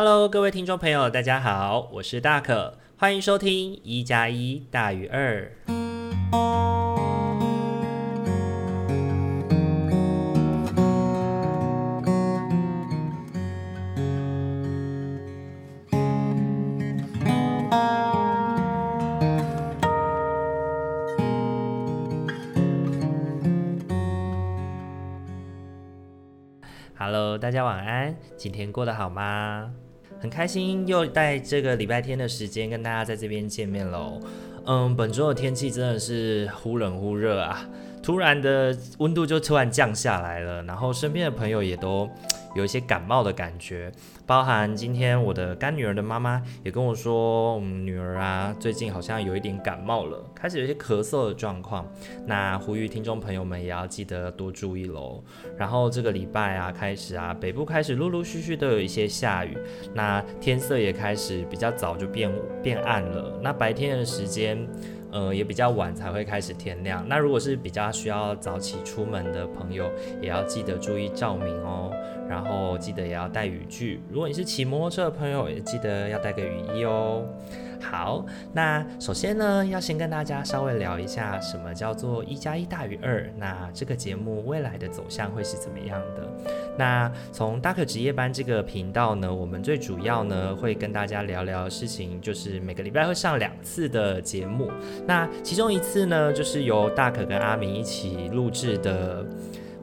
Hello，各位听众朋友，大家好，我是大可，欢迎收听一加一大于二。Hello，大家晚安，今天过得好吗？很开心又在这个礼拜天的时间跟大家在这边见面喽。嗯，本周的天气真的是忽冷忽热啊，突然的温度就突然降下来了，然后身边的朋友也都。有一些感冒的感觉，包含今天我的干女儿的妈妈也跟我说，我们女儿啊最近好像有一点感冒了，开始有些咳嗽的状况。那呼吁听众朋友们也要记得多注意喽。然后这个礼拜啊开始啊，北部开始陆陆续续都有一些下雨，那天色也开始比较早就变变暗了。那白天的时间。呃，也比较晚才会开始天亮。那如果是比较需要早起出门的朋友，也要记得注意照明哦。然后记得也要带雨具。如果你是骑摩托车的朋友，也记得要带个雨衣哦。好，那首先呢，要先跟大家稍微聊一下什么叫做一加一大于二。那这个节目未来的走向会是怎么样的？那从大可值夜班这个频道呢，我们最主要呢会跟大家聊聊事情，就是每个礼拜会上两次的节目。那其中一次呢，就是由大可跟阿明一起录制的。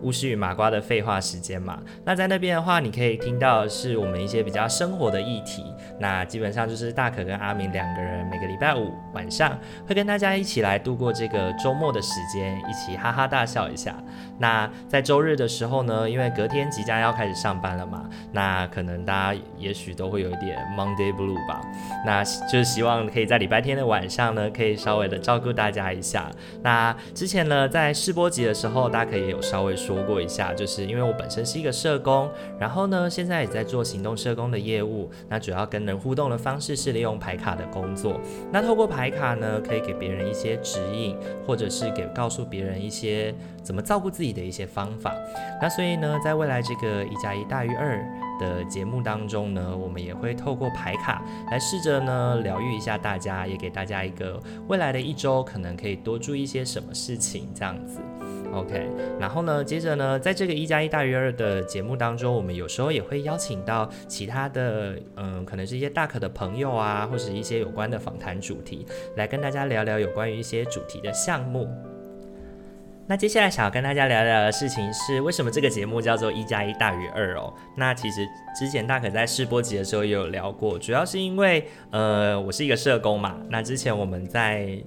巫师与麻瓜的废话时间嘛，那在那边的话，你可以听到是我们一些比较生活的议题。那基本上就是大可跟阿明两个人每个礼拜五晚上会跟大家一起来度过这个周末的时间，一起哈哈大笑一下。那在周日的时候呢，因为隔天即将要开始上班了嘛，那可能大家也许都会有一点 Monday Blue 吧。那就是希望可以在礼拜天的晚上呢，可以稍微的照顾大家一下。那之前呢，在试播集的时候，大家可也有稍微说。过一下，就是因为我本身是一个社工，然后呢，现在也在做行动社工的业务。那主要跟人互动的方式是利用排卡的工作。那透过排卡呢，可以给别人一些指引，或者是给告诉别人一些怎么照顾自己的一些方法。那所以呢，在未来这个一加一大于二的节目当中呢，我们也会透过牌卡来试着呢疗愈一下大家，也给大家一个未来的一周可能可以多注意一些什么事情这样子。OK，然后呢，接着呢，在这个一加一大于二的节目当中，我们有时候也会邀请到其他的，嗯，可能是一些大可的朋友啊，或是一些有关的访谈主题，来跟大家聊聊有关于一些主题的项目。那接下来想要跟大家聊聊的事情是，为什么这个节目叫做一加一大于二哦？那其实之前大可在试播集的时候也有聊过，主要是因为，呃，我是一个社工嘛，那之前我们在。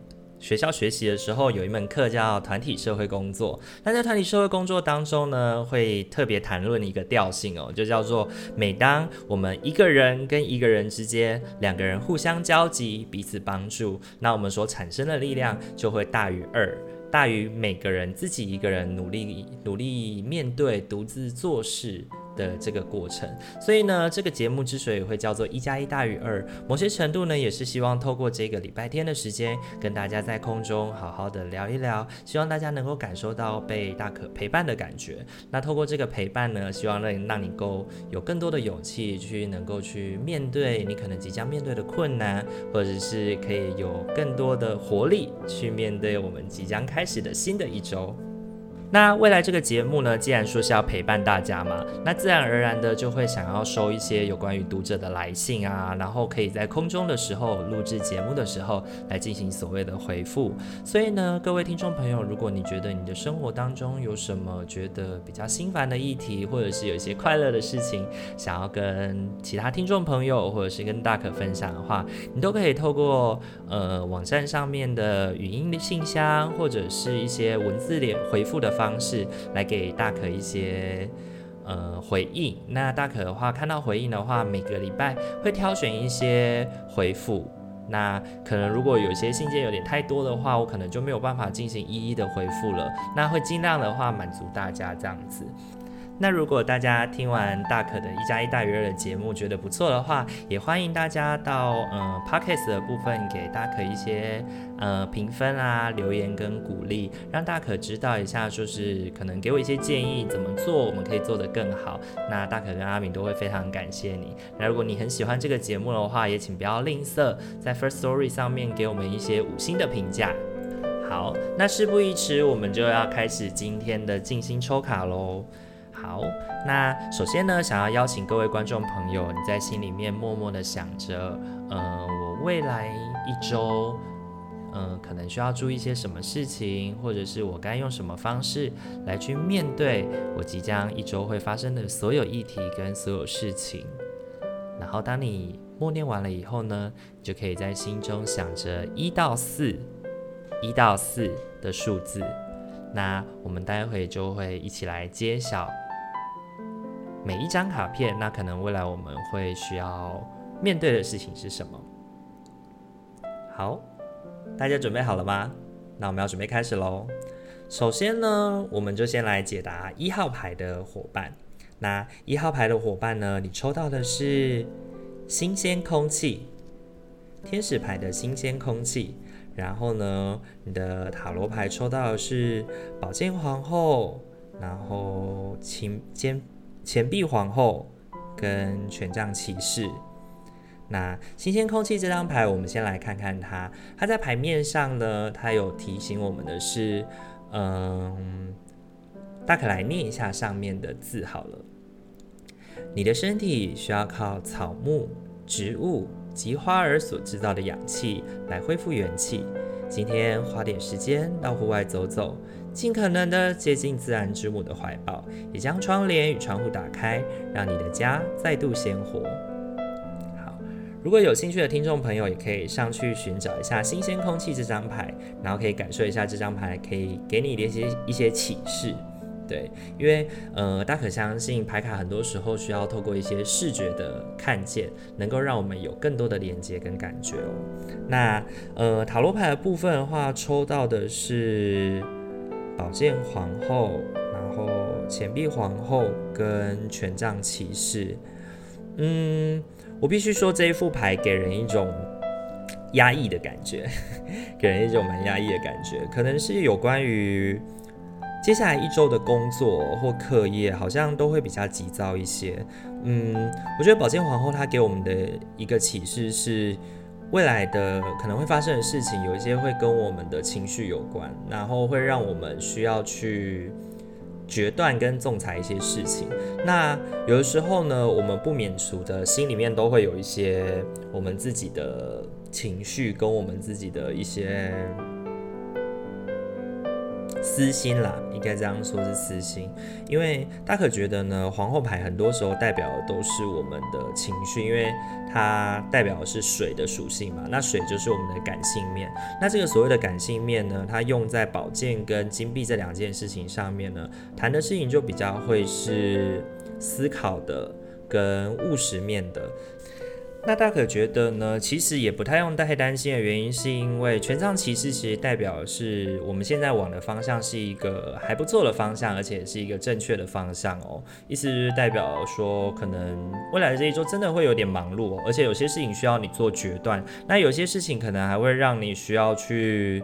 学校学习的时候有一门课叫团体社会工作，那在团体社会工作当中呢，会特别谈论一个调性哦，就叫做每当我们一个人跟一个人之间，两个人互相交集，彼此帮助，那我们所产生的力量就会大于二，大于每个人自己一个人努力努力面对独自做事的这个过程，所以呢，这个节目之所以会叫做一加一大于二，某些程度呢，也是希望透过这个礼拜天的时间，跟大家在空中好好的聊一聊，希望大家能够感受到被大可陪伴的感觉。那透过这个陪伴呢，希望让让你够有更多的勇气去能够去面对你可能即将面对的困难，或者是可以有更多的活力去面对我们即将开始的新的一周。那未来这个节目呢，既然说是要陪伴大家嘛，那自然而然的就会想要收一些有关于读者的来信啊，然后可以在空中的时候录制节目的时候来进行所谓的回复。所以呢，各位听众朋友，如果你觉得你的生活当中有什么觉得比较心烦的议题，或者是有一些快乐的事情，想要跟其他听众朋友或者是跟大可分享的话，你都可以透过呃网站上面的语音的信箱，或者是一些文字脸回复的。方式来给大可一些呃回应。那大可的话，看到回应的话，每个礼拜会挑选一些回复。那可能如果有些信件有点太多的话，我可能就没有办法进行一一的回复了。那会尽量的话满足大家这样子。那如果大家听完大可的一加一大于二的节目觉得不错的话，也欢迎大家到呃 Podcast 的部分给大可一些呃评分啊、留言跟鼓励，让大可知道一下，就是可能给我一些建议，怎么做我们可以做得更好。那大可跟阿敏都会非常感谢你。那如果你很喜欢这个节目的话，也请不要吝啬在 First Story 上面给我们一些五星的评价。好，那事不宜迟，我们就要开始今天的静心抽卡喽。好，那首先呢，想要邀请各位观众朋友，你在心里面默默的想着，呃，我未来一周，呃，可能需要注意些什么事情，或者是我该用什么方式来去面对我即将一周会发生的所有议题跟所有事情。然后，当你默念完了以后呢，就可以在心中想着一到四，一到四的数字。那我们待会就会一起来揭晓。每一张卡片，那可能未来我们会需要面对的事情是什么？好，大家准备好了吗？那我们要准备开始喽。首先呢，我们就先来解答一号牌的伙伴。那一号牌的伙伴呢，你抽到的是新鲜空气，天使牌的新鲜空气。然后呢，你的塔罗牌抽到的是宝剑皇后，然后钱剑。钱币皇后跟权杖骑士，那新鲜空气这张牌，我们先来看看它。它在牌面上呢，它有提醒我们的是，嗯，大可来念一下上面的字好了。你的身体需要靠草木、植物及花儿所制造的氧气来恢复元气。今天花点时间到户外走走。尽可能的接近自然之母的怀抱，也将窗帘与窗户打开，让你的家再度鲜活。好，如果有兴趣的听众朋友，也可以上去寻找一下新鲜空气这张牌，然后可以感受一下这张牌可以给你的一些一些启示。对，因为呃，大可相信牌卡很多时候需要透过一些视觉的看见，能够让我们有更多的连接跟感觉哦。那呃，塔罗牌的部分的话，抽到的是。宝剑皇后，然后钱币皇后跟权杖骑士，嗯，我必须说这一副牌给人一种压抑的感觉，给人一种蛮压抑的感觉，可能是有关于接下来一周的工作或课业，好像都会比较急躁一些。嗯，我觉得宝剑皇后她给我们的一个启示是。未来的可能会发生的事情，有一些会跟我们的情绪有关，然后会让我们需要去决断跟仲裁一些事情。那有的时候呢，我们不免俗的心里面都会有一些我们自己的情绪，跟我们自己的一些。私心啦，应该这样说是私心，因为大可觉得呢，皇后牌很多时候代表的都是我们的情绪，因为它代表的是水的属性嘛，那水就是我们的感性面。那这个所谓的感性面呢，它用在宝剑跟金币这两件事情上面呢，谈的事情就比较会是思考的跟务实面的。那大可觉得呢，其实也不太用太担心的原因，是因为权杖骑士其实代表是我们现在往的方向是一个还不错的方向，而且是一个正确的方向哦。意思是代表说，可能未来的这一周真的会有点忙碌哦，而且有些事情需要你做决断，那有些事情可能还会让你需要去。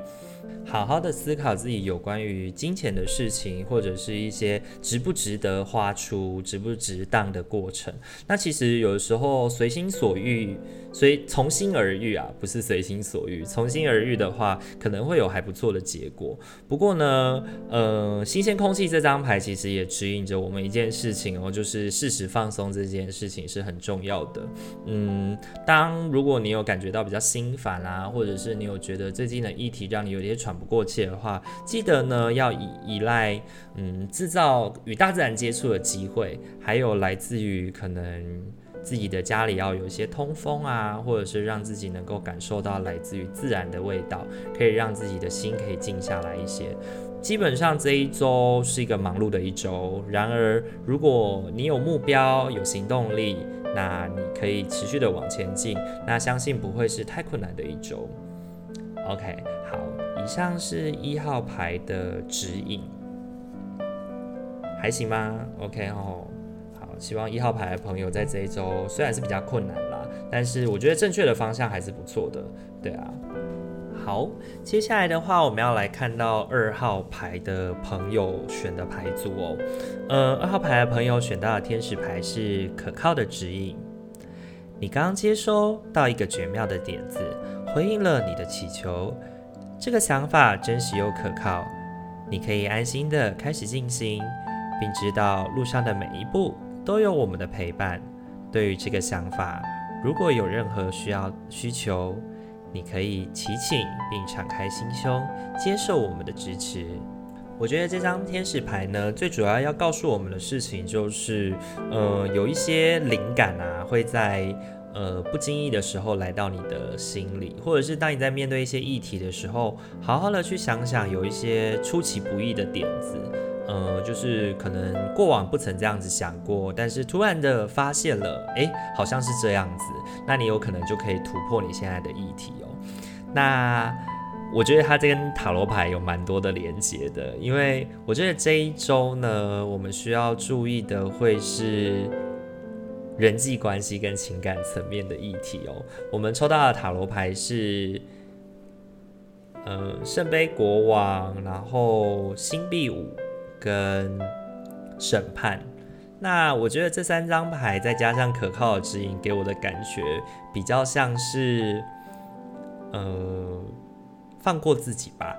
好好的思考自己有关于金钱的事情，或者是一些值不值得花出、值不值当的过程。那其实有的时候随心所欲。所以从心而遇啊，不是随心所欲。从心而遇的话，可能会有还不错的结果。不过呢，呃，新鲜空气这张牌其实也指引着我们一件事情哦，就是适时放松这件事情是很重要的。嗯，当如果你有感觉到比较心烦啊，或者是你有觉得最近的议题让你有点喘不过气的话，记得呢要依依赖嗯制造与大自然接触的机会，还有来自于可能。自己的家里要有一些通风啊，或者是让自己能够感受到来自于自然的味道，可以让自己的心可以静下来一些。基本上这一周是一个忙碌的一周，然而如果你有目标、有行动力，那你可以持续的往前进，那相信不会是太困难的一周。OK，好，以上是一号牌的指引。还行吗？OK 哦，好，希望一号牌的朋友在这一周虽然是比较困难啦，但是我觉得正确的方向还是不错的，对啊。好，接下来的话，我们要来看到二号牌的朋友选的牌组哦。呃，二号牌的朋友选到的天使牌是可靠的指引。你刚接收到一个绝妙的点子，回应了你的祈求。这个想法真实又可靠，你可以安心的开始进行，并知道路上的每一步都有我们的陪伴。对于这个想法，如果有任何需要需求，你可以祈请并敞开心胸，接受我们的支持。我觉得这张天使牌呢，最主要要告诉我们的事情就是，呃，有一些灵感啊，会在呃不经意的时候来到你的心里，或者是当你在面对一些议题的时候，好好的去想想，有一些出其不意的点子。呃，就是可能过往不曾这样子想过，但是突然的发现了，诶，好像是这样子，那你有可能就可以突破你现在的议题哦。那我觉得它这跟塔罗牌有蛮多的连接的，因为我觉得这一周呢，我们需要注意的会是人际关系跟情感层面的议题哦。我们抽到的塔罗牌是。呃，圣杯国王，然后星币五跟审判。那我觉得这三张牌再加上可靠的指引，给我的感觉比较像是，呃。放过自己吧，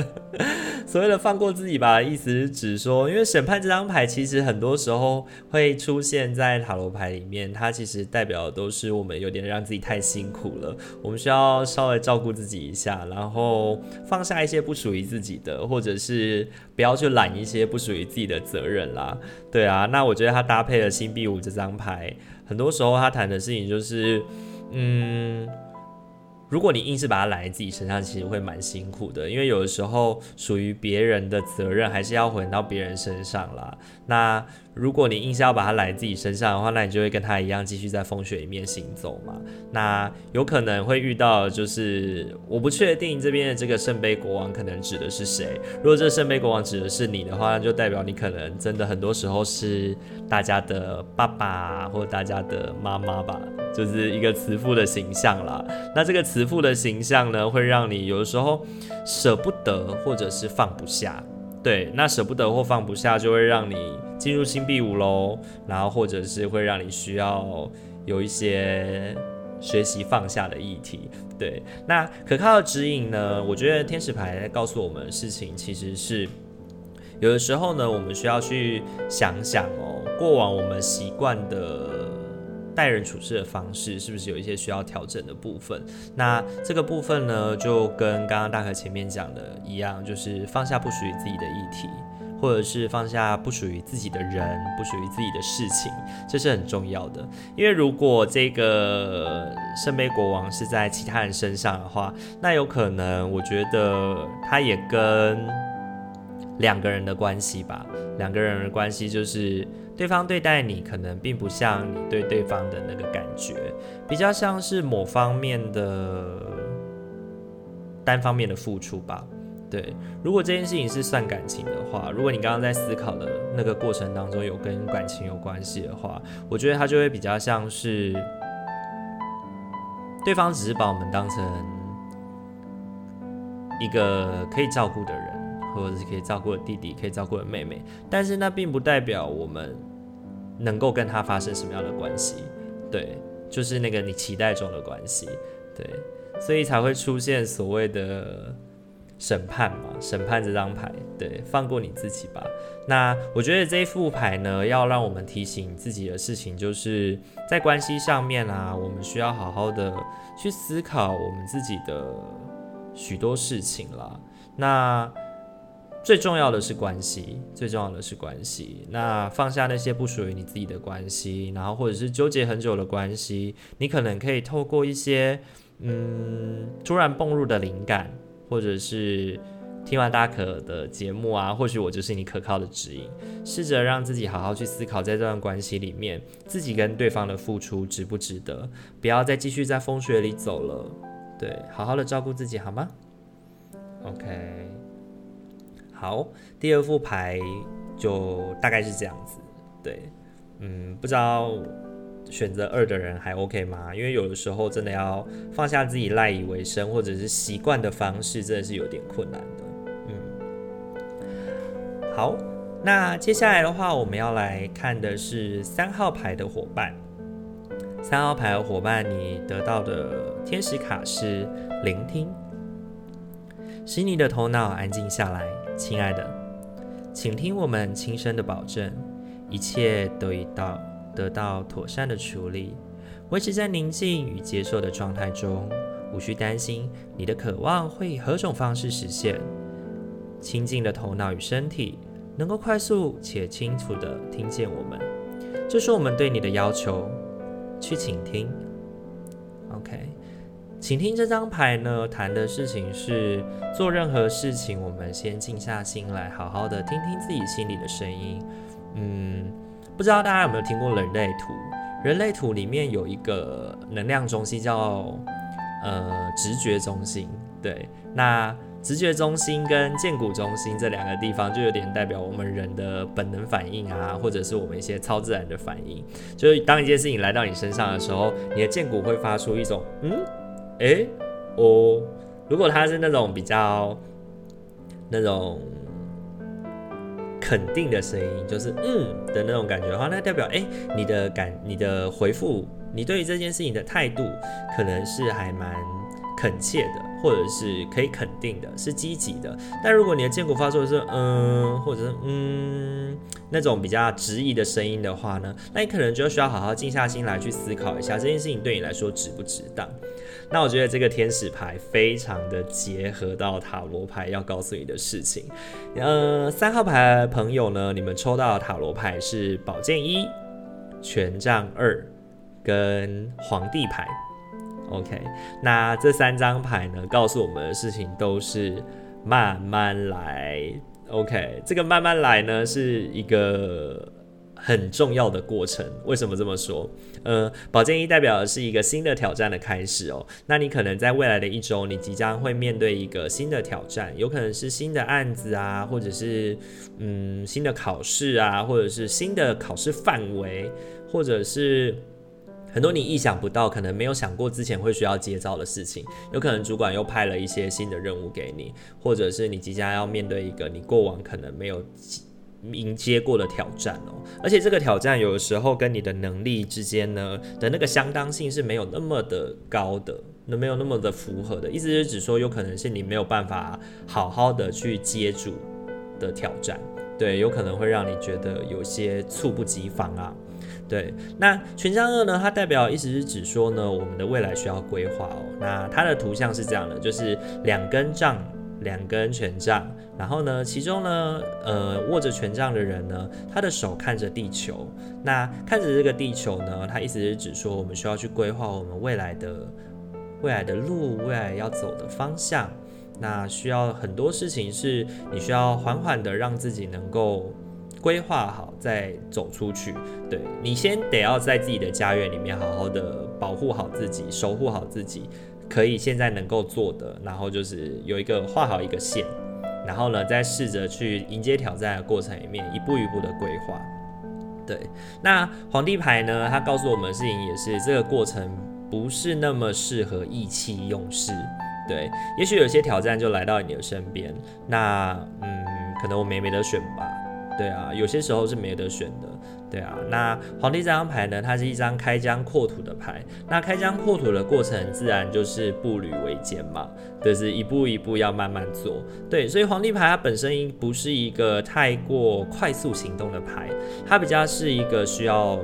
所谓的放过自己吧，意思是指说，因为审判这张牌其实很多时候会出现在塔罗牌里面，它其实代表的都是我们有点让自己太辛苦了，我们需要稍微照顾自己一下，然后放下一些不属于自己的，或者是不要去揽一些不属于自己的责任啦。对啊，那我觉得它搭配了星币五这张牌，很多时候它谈的事情就是，嗯。如果你硬是把它揽在自己身上，其实会蛮辛苦的，因为有的时候属于别人的责任还是要回到别人身上啦。那如果你硬是要把它揽在自己身上的话，那你就会跟他一样继续在风雪里面行走嘛。那有可能会遇到，就是我不确定这边的这个圣杯国王可能指的是谁。如果这个圣杯国王指的是你的话，那就代表你可能真的很多时候是大家的爸爸或大家的妈妈吧，就是一个慈父的形象啦。那这个慈父的形象呢，会让你有的时候舍不得或者是放不下。对，那舍不得或放不下，就会让你进入星币五喽，然后或者是会让你需要有一些学习放下的议题。对，那可靠的指引呢？我觉得天使牌告诉我们的事情，其实是有的时候呢，我们需要去想想哦，过往我们习惯的。待人处事的方式是不是有一些需要调整的部分？那这个部分呢，就跟刚刚大可前面讲的一样，就是放下不属于自己的议题，或者是放下不属于自己的人、不属于自己的事情，这是很重要的。因为如果这个圣杯国王是在其他人身上的话，那有可能，我觉得他也跟两个人的关系吧，两个人的关系就是。对方对待你可能并不像你对对方的那个感觉，比较像是某方面的单方面的付出吧。对，如果这件事情是算感情的话，如果你刚刚在思考的那个过程当中有跟感情有关系的话，我觉得它就会比较像是对方只是把我们当成一个可以照顾的人。或者是可以照顾的弟弟，可以照顾的妹妹，但是那并不代表我们能够跟他发生什么样的关系，对，就是那个你期待中的关系，对，所以才会出现所谓的审判嘛，审判这张牌，对，放过你自己吧。那我觉得这一副牌呢，要让我们提醒自己的事情，就是在关系上面啊，我们需要好好的去思考我们自己的许多事情啦。那最重要的是关系，最重要的是关系。那放下那些不属于你自己的关系，然后或者是纠结很久的关系，你可能可以透过一些嗯突然蹦入的灵感，或者是听完大可的节目啊，或许我就是你可靠的指引，试着让自己好好去思考，在这段关系里面，自己跟对方的付出值不值得？不要再继续在风雪里走了。对，好好的照顾自己好吗？OK。好，第二副牌就大概是这样子。对，嗯，不知道选择二的人还 OK 吗？因为有的时候真的要放下自己赖以为生或者是习惯的方式，真的是有点困难的。嗯，好，那接下来的话，我们要来看的是三号牌的伙伴。三号牌的伙伴，你得到的天使卡是聆听，使你的头脑安静下来，亲爱的，请听我们轻声的保证。一切都已到得到妥善的处理，维持在宁静与接受的状态中，无需担心你的渴望会以何种方式实现。清静的头脑与身体能够快速且清楚地听见我们，这是我们对你的要求。去倾听。请听这张牌呢，谈的事情是做任何事情，我们先静下心来，好好的听听自己心里的声音。嗯，不知道大家有没有听过人类图？人类图里面有一个能量中心叫呃直觉中心。对，那直觉中心跟荐骨中心这两个地方，就有点代表我们人的本能反应啊，或者是我们一些超自然的反应。就是当一件事情来到你身上的时候，你的剑骨会发出一种嗯，诶，哦，如果他是那种比较那种。肯定的声音，就是嗯的那种感觉的话，那代表诶，你的感、你的回复，你对于这件事情的态度，可能是还蛮恳切的，或者是可以肯定的，是积极的。但如果你的荐骨发出的是嗯，或者是嗯那种比较质疑的声音的话呢，那你可能就需要好好静下心来去思考一下，这件事情对你来说值不值当。那我觉得这个天使牌非常的结合到塔罗牌要告诉你的事情。呃，三号牌的朋友呢，你们抽到的塔罗牌是宝剑一、权杖二跟皇帝牌。OK，那这三张牌呢，告诉我们的事情都是慢慢来。OK，这个慢慢来呢，是一个。很重要的过程，为什么这么说？呃，宝剑一代表的是一个新的挑战的开始哦。那你可能在未来的一周，你即将会面对一个新的挑战，有可能是新的案子啊，或者是嗯新的考试啊，或者是新的考试范围，或者是很多你意想不到，可能没有想过之前会需要接招的事情。有可能主管又派了一些新的任务给你，或者是你即将要面对一个你过往可能没有。迎接过的挑战哦，而且这个挑战有的时候跟你的能力之间呢的那个相当性是没有那么的高的，那没有那么的符合的，意思是指说有可能是你没有办法好好的去接住的挑战，对，有可能会让你觉得有些猝不及防啊，对。那权杖二呢，它代表意思是指说呢，我们的未来需要规划哦。那它的图像是这样的，就是两根杖。两根权杖，然后呢，其中呢，呃，握着权杖的人呢，他的手看着地球。那看着这个地球呢，他意思是指说，我们需要去规划我们未来的未来的路，未来要走的方向。那需要很多事情是你需要缓缓的让自己能够规划好，再走出去。对，你先得要在自己的家园里面好好的保护好自己，守护好自己。可以现在能够做的，然后就是有一个画好一个线，然后呢，再试着去迎接挑战的过程里面，一步一步的规划。对，那皇帝牌呢，它告诉我们事情也是这个过程不是那么适合意气用事。对，也许有些挑战就来到你的身边，那嗯，可能我没没得选吧。对啊，有些时候是没得选的。对啊，那皇帝这张牌呢，它是一张开疆扩土的牌。那开疆扩土的过程，自然就是步履维艰嘛，就是一步一步要慢慢做。对，所以皇帝牌它本身不是一个太过快速行动的牌，它比较是一个需要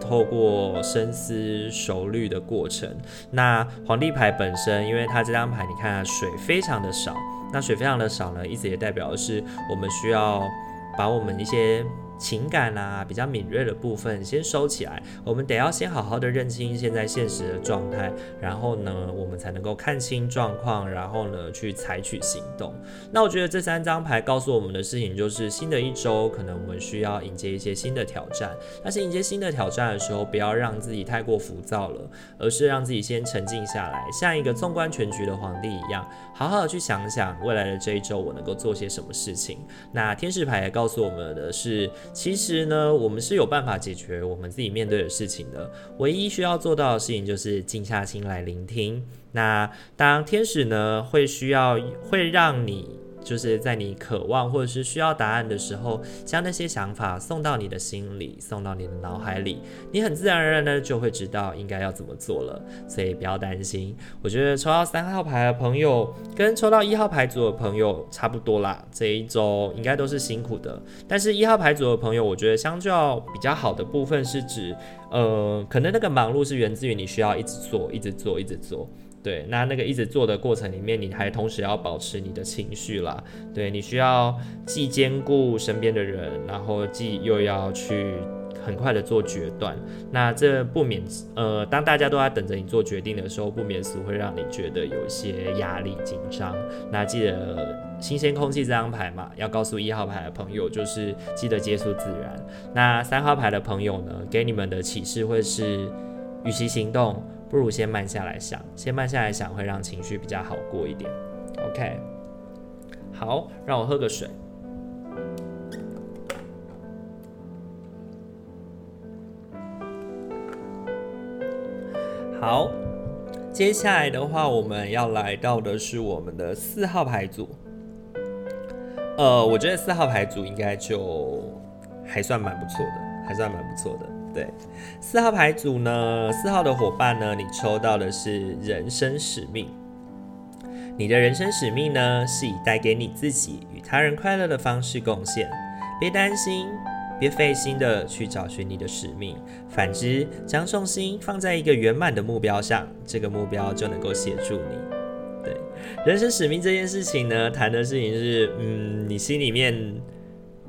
透过深思熟虑的过程。那皇帝牌本身，因为它这张牌，你看水非常的少，那水非常的少呢，意思也代表的是我们需要把我们一些。情感啊比较敏锐的部分先收起来，我们得要先好好的认清现在现实的状态，然后呢，我们才能够看清状况，然后呢去采取行动。那我觉得这三张牌告诉我们的事情就是，新的一周可能我们需要迎接一些新的挑战，但是迎接新的挑战的时候，不要让自己太过浮躁了，而是让自己先沉静下来，像一个纵观全局的皇帝一样，好好的去想想未来的这一周我能够做些什么事情。那天使牌也告诉我们的是，其实呢，我们是有办法解决我们自己面对的事情的。唯一需要做到的事情就是静下心来聆听。那当天使呢，会需要会让你。就是在你渴望或者是需要答案的时候，将那些想法送到你的心里，送到你的脑海里，你很自然而然的就会知道应该要怎么做了。所以不要担心，我觉得抽到三号牌的朋友跟抽到一号牌组的朋友差不多啦。这一周应该都是辛苦的，但是一号牌组的朋友，我觉得相较比较好的部分是指，呃，可能那个忙碌是源自于你需要一直做，一直做，一直做。对，那那个一直做的过程里面，你还同时要保持你的情绪啦。对，你需要既兼顾身边的人，然后既又要去很快的做决断。那这不免呃，当大家都在等着你做决定的时候，不免俗会让你觉得有些压力紧张。那记得新鲜空气这张牌嘛，要告诉一号牌的朋友，就是记得接触自然。那三号牌的朋友呢，给你们的启示会是，与其行动。不如先慢下来想，先慢下来想会让情绪比较好过一点。OK，好，让我喝个水。好，接下来的话，我们要来到的是我们的四号牌组。呃，我觉得四号牌组应该就还算蛮不错的，还算蛮不错的。对，四号牌组呢，四号的伙伴呢，你抽到的是人生使命。你的人生使命呢，是以带给你自己与他人快乐的方式贡献。别担心，别费心的去找寻你的使命。反之，将重心放在一个圆满的目标上，这个目标就能够协助你。对，人生使命这件事情呢，谈的事情是，嗯，你心里面。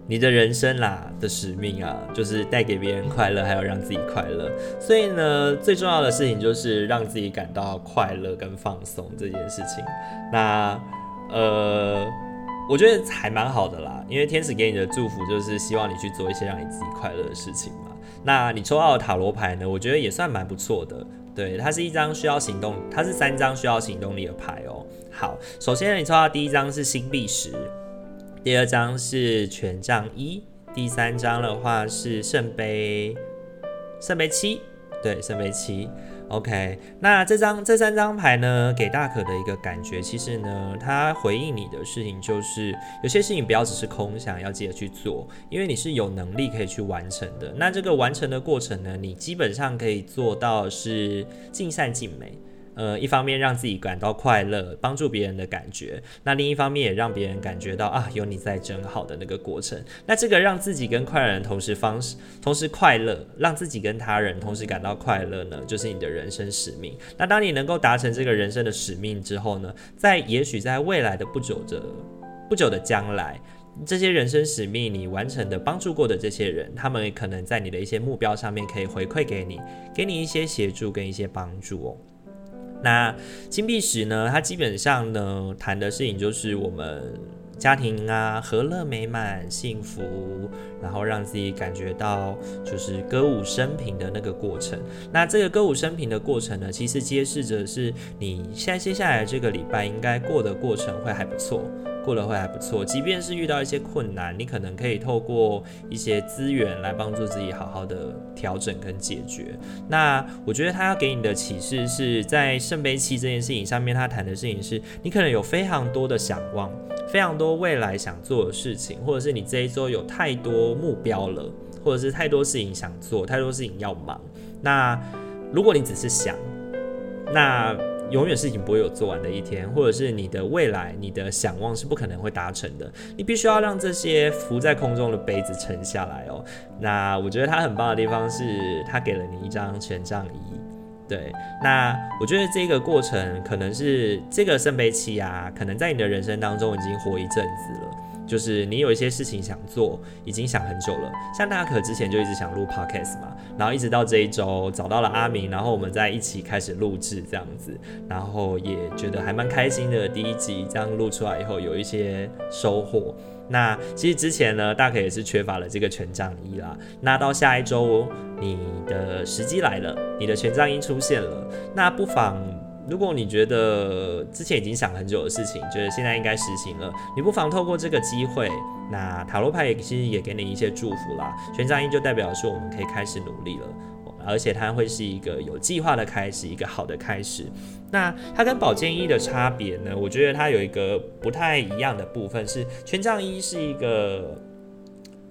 你的人生啦的使命啊，就是带给别人快乐，还有让自己快乐。所以呢，最重要的事情就是让自己感到快乐跟放松这件事情。那呃，我觉得还蛮好的啦，因为天使给你的祝福就是希望你去做一些让你自己快乐的事情嘛。那你抽到的塔罗牌呢，我觉得也算蛮不错的。对，它是一张需要行动，它是三张需要行动力的牌哦。好，首先你抽到第一张是星币十。第二张是权杖一，第三张的话是圣杯，圣杯七，对，圣杯七。OK，那这张这三张牌呢，给大可的一个感觉，其实呢，它回应你的事情就是，有些事情不要只是空想，要记得去做，因为你是有能力可以去完成的。那这个完成的过程呢，你基本上可以做到是尽善尽美。呃，一方面让自己感到快乐，帮助别人的感觉；那另一方面也让别人感觉到啊，有你在真好的那个过程。那这个让自己跟快乐人同时方式，同时快乐，让自己跟他人同时感到快乐呢，就是你的人生使命。那当你能够达成这个人生的使命之后呢，在也许在未来的不久的不久的将来，这些人生使命你完成的帮助过的这些人，他们可能在你的一些目标上面可以回馈给你，给你一些协助跟一些帮助哦。那金币石呢？它基本上呢，谈的事情就是我们家庭啊，和乐美满、幸福，然后让自己感觉到就是歌舞升平的那个过程。那这个歌舞升平的过程呢，其实揭示着是你现在接下来这个礼拜应该过的过程会还不错。过得会还不错，即便是遇到一些困难，你可能可以透过一些资源来帮助自己好好的调整跟解决。那我觉得他要给你的启示是在圣杯七这件事情上面，他谈的事情是你可能有非常多的想望，非常多未来想做的事情，或者是你这一周有太多目标了，或者是太多事情想做，太多事情要忙。那如果你只是想，那永远事情不会有做完的一天，或者是你的未来、你的想望是不可能会达成的。你必须要让这些浮在空中的杯子沉下来哦。那我觉得它很棒的地方是，它给了你一张权杖一。对，那我觉得这个过程可能是这个圣杯七啊，可能在你的人生当中已经活一阵子了。就是你有一些事情想做，已经想很久了。像大可之前就一直想录 podcast 嘛，然后一直到这一周找到了阿明，然后我们在一起开始录制这样子，然后也觉得还蛮开心的。第一集这样录出来以后，有一些收获。那其实之前呢，大可也是缺乏了这个权杖一啦。那到下一周，你的时机来了，你的权杖一出现了，那不妨。如果你觉得之前已经想很久的事情，觉得现在应该实行了，你不妨透过这个机会，那塔罗牌也其实也给你一些祝福啦。权杖一就代表说我们可以开始努力了，而且它会是一个有计划的开始，一个好的开始。那它跟宝剑一的差别呢？我觉得它有一个不太一样的部分是，权杖一是一个。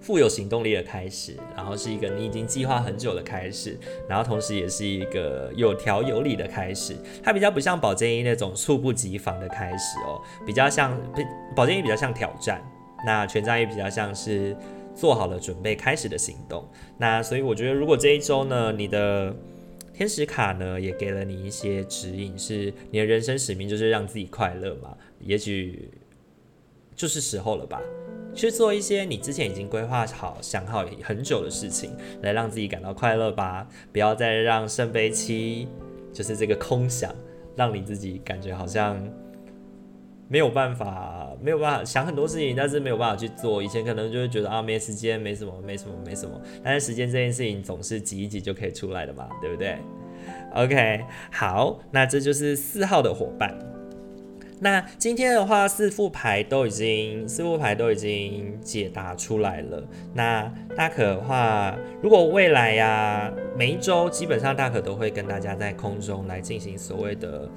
富有行动力的开始，然后是一个你已经计划很久的开始，然后同时也是一个有条有理的开始。它比较不像宝剑一那种猝不及防的开始哦，比较像宝剑一比较像挑战，那权杖一比较像是做好了准备开始的行动。那所以我觉得，如果这一周呢，你的天使卡呢也给了你一些指引，是你的人生使命就是让自己快乐嘛，也许就是时候了吧。去做一些你之前已经规划好、想好很久的事情，来让自己感到快乐吧。不要再让圣杯七就是这个空想，让你自己感觉好像没有办法、没有办法想很多事情，但是没有办法去做。以前可能就会觉得啊，没时间，没什么，没什么，没什么。但是时间这件事情总是挤一挤就可以出来的嘛，对不对？OK，好，那这就是四号的伙伴。那今天的话，四副牌都已经四副牌都已经解答出来了。那大可的话，如果未来呀、每一周基本上大可都会跟大家在空中来进行所谓的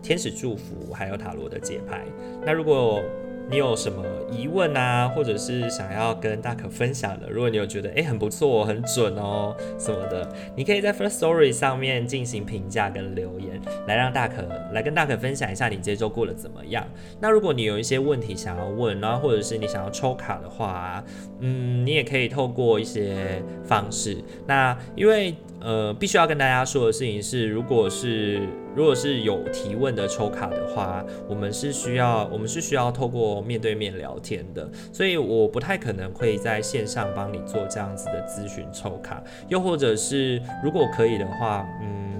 天使祝福，还有塔罗的解牌。那如果你有什么疑问啊，或者是想要跟大可分享的？如果你有觉得诶、很不错、很准哦什么的，你可以在 First Story 上面进行评价跟留言，来让大可来跟大可分享一下你这周过得怎么样。那如果你有一些问题想要问，然后或者是你想要抽卡的话，嗯，你也可以透过一些方式。那因为呃，必须要跟大家说的事情是，如果是如果是有提问的抽卡的话，我们是需要我们是需要透过面对面聊天的，所以我不太可能会在线上帮你做这样子的咨询抽卡，又或者是如果可以的话，嗯，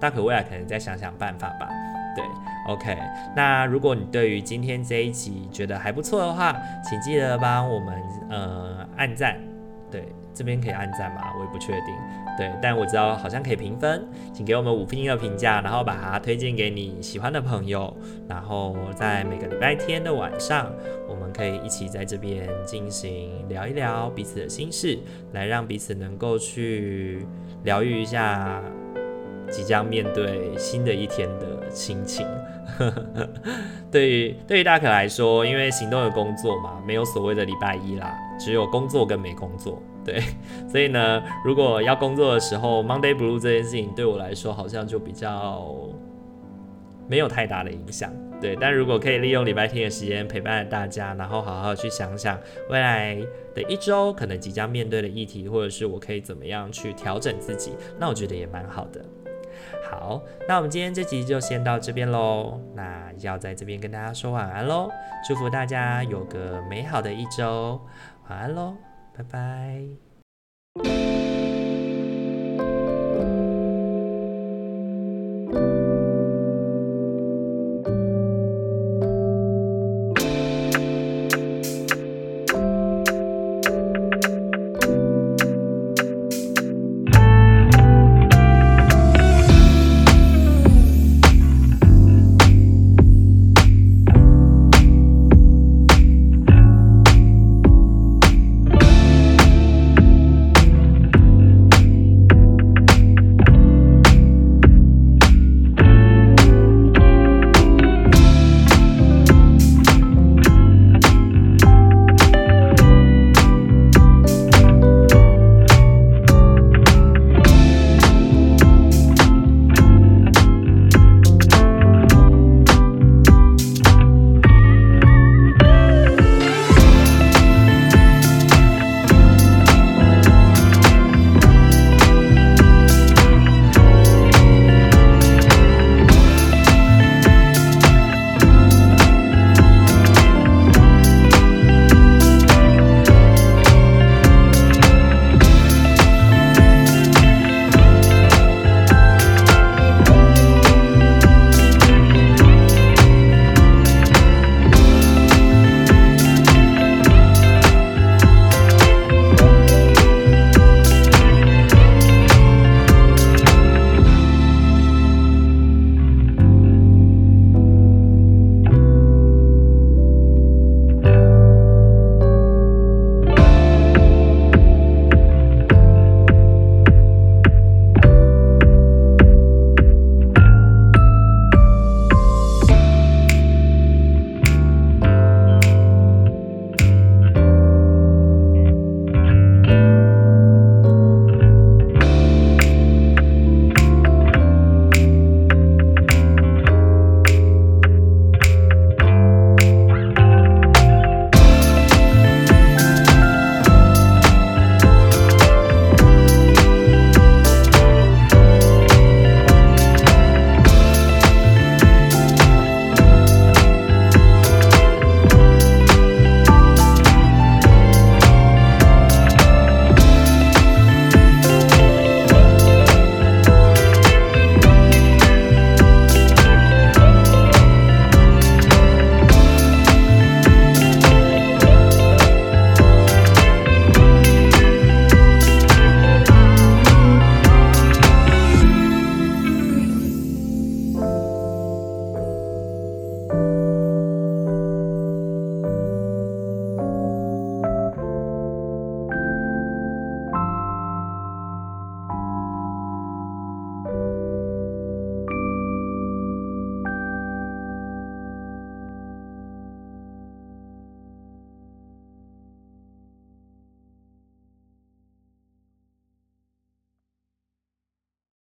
大可未来可能再想想办法吧。对，OK，那如果你对于今天这一集觉得还不错的话，请记得帮我们呃按赞，对。这边可以按赞吗？我也不确定。对，但我知道好像可以评分，请给我们五星的评价，然后把它推荐给你喜欢的朋友。然后在每个礼拜天的晚上，我们可以一起在这边进行聊一聊彼此的心事，来让彼此能够去疗愈一下即将面对新的一天的心情。对于对于大可来说，因为行动的工作嘛，没有所谓的礼拜一啦，只有工作跟没工作。对，所以呢，如果要工作的时候，Monday Blue 这件事情对我来说好像就比较没有太大的影响。对，但如果可以利用礼拜天的时间陪伴大家，然后好好去想想未来的一周可能即将面对的议题，或者是我可以怎么样去调整自己，那我觉得也蛮好的。好，那我们今天这集就先到这边喽。那要在这边跟大家说晚安喽，祝福大家有个美好的一周，晚安喽。拜拜。